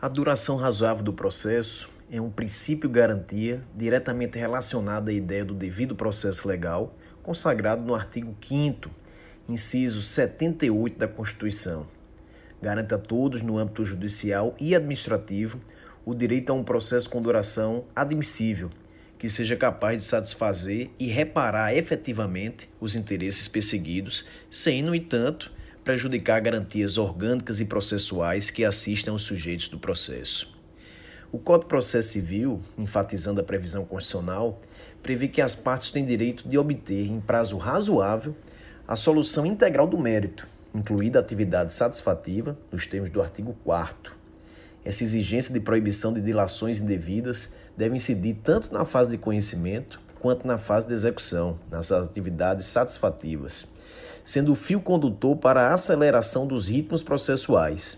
A duração razoável do processo é um princípio garantia diretamente relacionado à ideia do devido processo legal, consagrado no artigo 5 inciso 78 da Constituição. Garante a todos, no âmbito judicial e administrativo, o direito a um processo com duração admissível, que seja capaz de satisfazer e reparar efetivamente os interesses perseguidos, sem, no entanto, prejudicar garantias orgânicas e processuais que assistam os sujeitos do processo. O Código de Processo Civil, enfatizando a previsão constitucional, prevê que as partes têm direito de obter, em prazo razoável, a solução integral do mérito, incluída a atividade satisfativa, nos termos do artigo 4. Essa exigência de proibição de dilações indevidas deve incidir tanto na fase de conhecimento quanto na fase de execução, nas atividades satisfativas sendo o fio condutor para a aceleração dos ritmos processuais.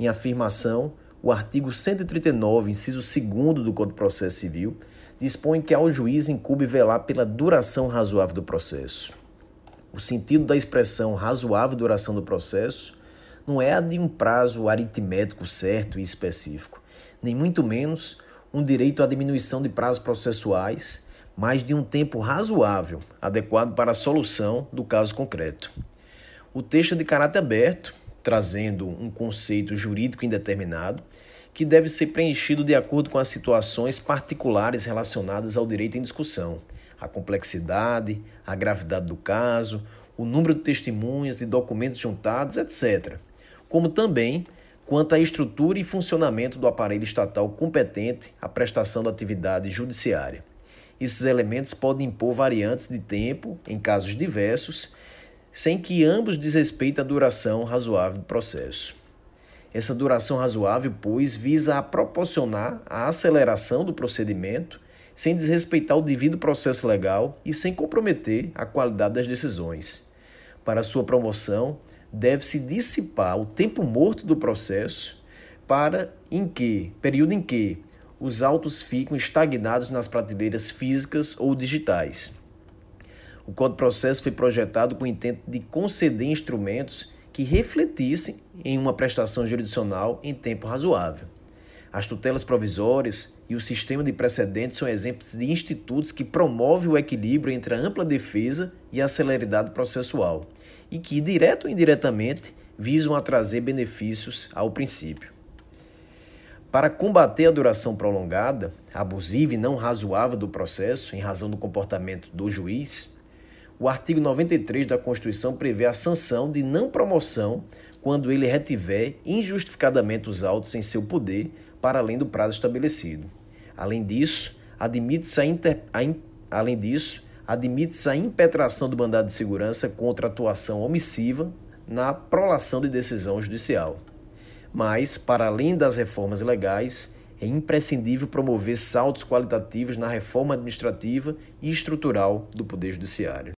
Em afirmação, o artigo 139, inciso 2 do Código de Processo Civil, dispõe que ao juiz incube velar pela duração razoável do processo. O sentido da expressão razoável duração do processo não é a de um prazo aritmético certo e específico, nem muito menos um direito à diminuição de prazos processuais mas de um tempo razoável, adequado para a solução do caso concreto. O texto é de caráter aberto, trazendo um conceito jurídico indeterminado, que deve ser preenchido de acordo com as situações particulares relacionadas ao direito em discussão, a complexidade, a gravidade do caso, o número de testemunhas, de documentos juntados, etc. Como também quanto à estrutura e funcionamento do aparelho estatal competente à prestação da atividade judiciária. Esses elementos podem impor variantes de tempo em casos diversos, sem que ambos desrespeitem a duração razoável do processo. Essa duração razoável, pois, visa a proporcionar a aceleração do procedimento sem desrespeitar o devido processo legal e sem comprometer a qualidade das decisões. Para sua promoção, deve-se dissipar o tempo morto do processo para em que, período em que os autos ficam estagnados nas prateleiras físicas ou digitais. O Código de Processo foi projetado com o intento de conceder instrumentos que refletissem em uma prestação jurisdicional em tempo razoável. As tutelas provisórias e o sistema de precedentes são exemplos de institutos que promovem o equilíbrio entre a ampla defesa e a celeridade processual, e que, direto ou indiretamente, visam a trazer benefícios ao princípio. Para combater a duração prolongada, abusiva e não razoável do processo, em razão do comportamento do juiz, o artigo 93 da Constituição prevê a sanção de não promoção quando ele retiver injustificadamente os autos em seu poder para além do prazo estabelecido. Além disso, admite-se a, inter... a in... além disso, admite-se a impetração do mandado de segurança contra atuação omissiva na prolação de decisão judicial. Mas, para além das reformas legais, é imprescindível promover saltos qualitativos na reforma administrativa e estrutural do Poder Judiciário.